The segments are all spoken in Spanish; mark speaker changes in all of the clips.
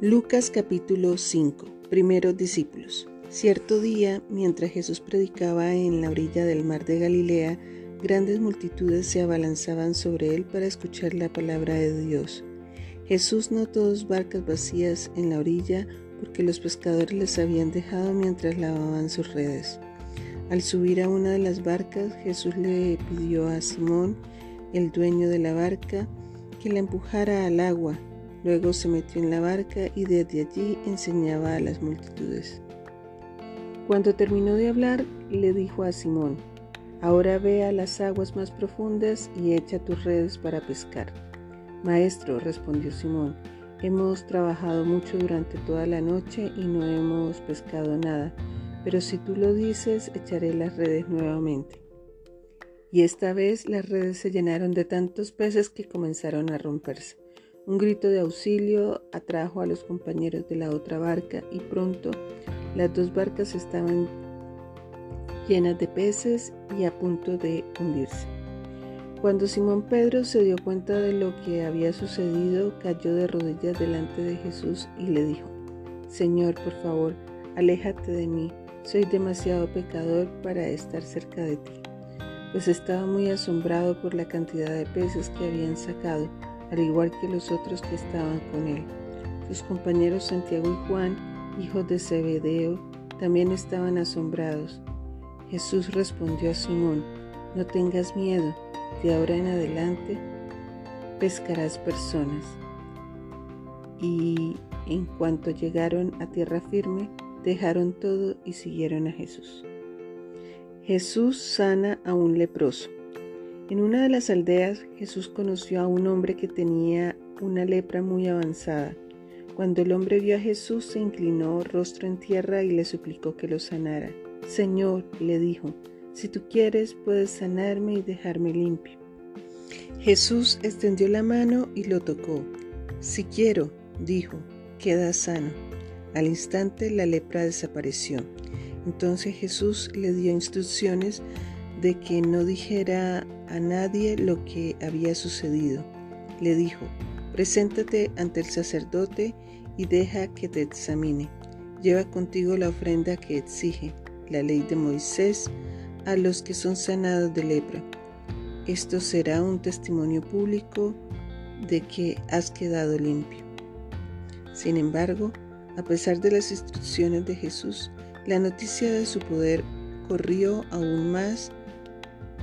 Speaker 1: Lucas capítulo 5 Primeros discípulos Cierto día, mientras Jesús predicaba en la orilla del mar de Galilea, grandes multitudes se abalanzaban sobre él para escuchar la palabra de Dios. Jesús notó dos barcas vacías en la orilla porque los pescadores les habían dejado mientras lavaban sus redes. Al subir a una de las barcas, Jesús le pidió a Simón, el dueño de la barca, que la empujara al agua. Luego se metió en la barca y desde allí enseñaba a las multitudes. Cuando terminó de hablar, le dijo a Simón, Ahora ve a las aguas más profundas y echa tus redes para pescar. Maestro, respondió Simón, hemos trabajado mucho durante toda la noche y no hemos pescado nada, pero si tú lo dices, echaré las redes nuevamente. Y esta vez las redes se llenaron de tantos peces que comenzaron a romperse. Un grito de auxilio atrajo a los compañeros de la otra barca y pronto las dos barcas estaban llenas de peces y a punto de hundirse. Cuando Simón Pedro se dio cuenta de lo que había sucedido, cayó de rodillas delante de Jesús y le dijo, Señor, por favor, aléjate de mí, soy demasiado pecador para estar cerca de ti. Pues estaba muy asombrado por la cantidad de peces que habían sacado, al igual que los otros que estaban con él. Sus compañeros Santiago y Juan, hijos de Zebedeo, también estaban asombrados. Jesús respondió a Simón, no tengas miedo, de ahora en adelante pescarás personas. Y en cuanto llegaron a tierra firme, dejaron todo y siguieron a Jesús. Jesús sana a un leproso. En una de las aldeas Jesús conoció a un hombre que tenía una lepra muy avanzada. Cuando el hombre vio a Jesús se inclinó rostro en tierra y le suplicó que lo sanara. Señor, le dijo, si tú quieres puedes sanarme y dejarme limpio. Jesús extendió la mano y lo tocó. Si quiero, dijo, queda sano. Al instante la lepra desapareció. Entonces Jesús le dio instrucciones de que no dijera a nadie lo que había sucedido. Le dijo, preséntate ante el sacerdote y deja que te examine. Lleva contigo la ofrenda que exige la ley de Moisés a los que son sanados de lepra. Esto será un testimonio público de que has quedado limpio. Sin embargo, a pesar de las instrucciones de Jesús, la noticia de su poder corrió aún más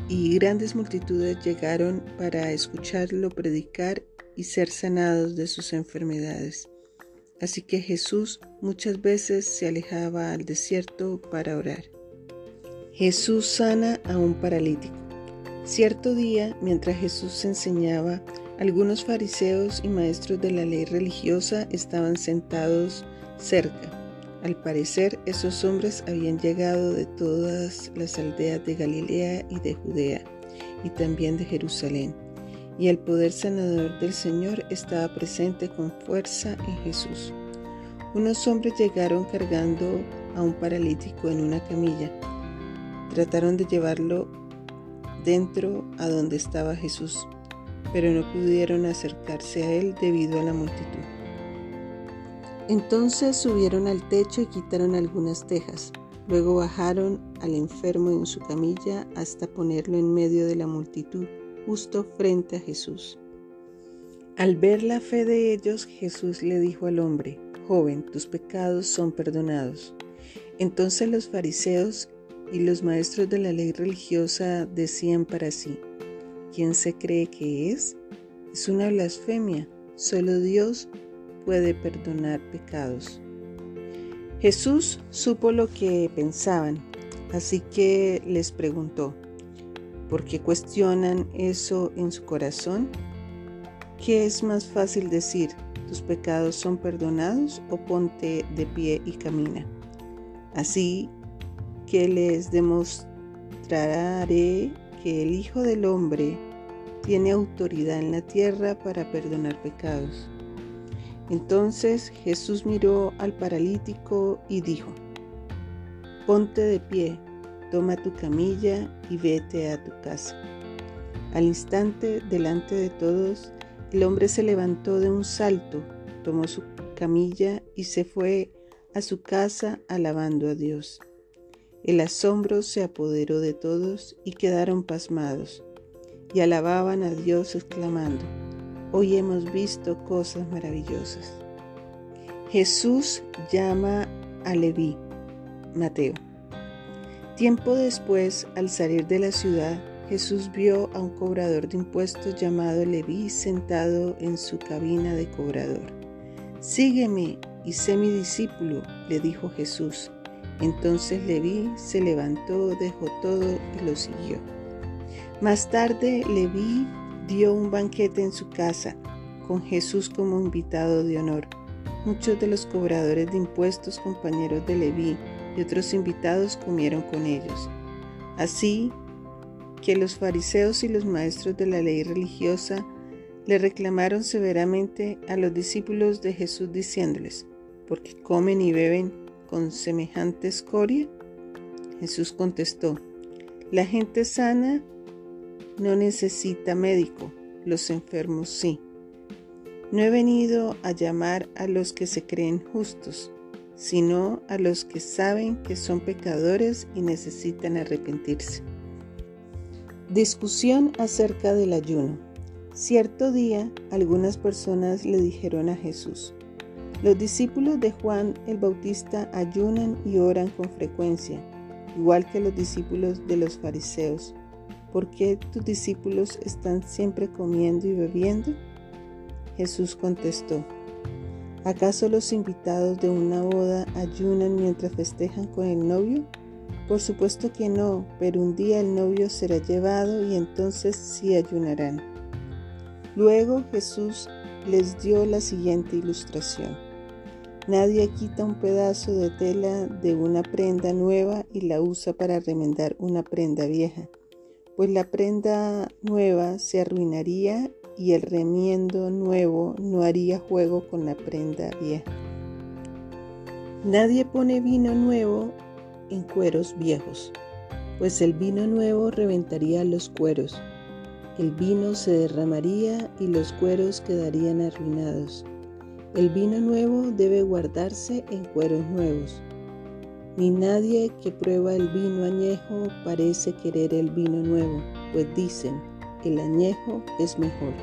Speaker 1: y grandes multitudes llegaron para escucharlo predicar y ser sanados de sus enfermedades. Así que Jesús muchas veces se alejaba al desierto para orar. Jesús sana a un paralítico. Cierto día, mientras Jesús enseñaba, algunos fariseos y maestros de la ley religiosa estaban sentados cerca. Al parecer, esos hombres habían llegado de todas las aldeas de Galilea y de Judea, y también de Jerusalén, y el poder sanador del Señor estaba presente con fuerza en Jesús. Unos hombres llegaron cargando a un paralítico en una camilla Trataron de llevarlo dentro a donde estaba Jesús, pero no pudieron acercarse a él debido a la multitud. Entonces subieron al techo y quitaron algunas tejas. Luego bajaron al enfermo en su camilla hasta ponerlo en medio de la multitud, justo frente a Jesús. Al ver la fe de ellos, Jesús le dijo al hombre, Joven, tus pecados son perdonados. Entonces los fariseos y los maestros de la ley religiosa decían para sí, ¿quién se cree que es? Es una blasfemia, solo Dios puede perdonar pecados. Jesús supo lo que pensaban, así que les preguntó, ¿por qué cuestionan eso en su corazón? ¿Qué es más fácil decir, tus pecados son perdonados o ponte de pie y camina? Así que les demostraré que el Hijo del Hombre tiene autoridad en la tierra para perdonar pecados. Entonces Jesús miró al paralítico y dijo, Ponte de pie, toma tu camilla y vete a tu casa. Al instante, delante de todos, el hombre se levantó de un salto, tomó su camilla y se fue a su casa alabando a Dios. El asombro se apoderó de todos y quedaron pasmados, y alababan a Dios exclamando, Hoy hemos visto cosas maravillosas. Jesús llama a Leví, Mateo. Tiempo después, al salir de la ciudad, Jesús vio a un cobrador de impuestos llamado Leví sentado en su cabina de cobrador. Sígueme y sé mi discípulo, le dijo Jesús. Entonces Leví se levantó, dejó todo y lo siguió. Más tarde Leví dio un banquete en su casa, con Jesús como invitado de honor. Muchos de los cobradores de impuestos, compañeros de Leví y otros invitados comieron con ellos. Así que los fariseos y los maestros de la ley religiosa le reclamaron severamente a los discípulos de Jesús diciéndoles, ¿por qué comen y beben con semejante escoria? Jesús contestó, la gente sana no necesita médico, los enfermos sí. No he venido a llamar a los que se creen justos, sino a los que saben que son pecadores y necesitan arrepentirse. Discusión acerca del ayuno. Cierto día algunas personas le dijeron a Jesús, los discípulos de Juan el Bautista ayunan y oran con frecuencia, igual que los discípulos de los fariseos. ¿Por qué tus discípulos están siempre comiendo y bebiendo? Jesús contestó, ¿acaso los invitados de una boda ayunan mientras festejan con el novio? Por supuesto que no, pero un día el novio será llevado y entonces sí ayunarán. Luego Jesús les dio la siguiente ilustración. Nadie quita un pedazo de tela de una prenda nueva y la usa para remendar una prenda vieja, pues la prenda nueva se arruinaría y el remiendo nuevo no haría juego con la prenda vieja. Nadie pone vino nuevo en cueros viejos, pues el vino nuevo reventaría los cueros. El vino se derramaría y los cueros quedarían arruinados. El vino nuevo debe guardarse en cueros nuevos. Ni nadie que prueba el vino añejo parece querer el vino nuevo, pues dicen, el añejo es mejor.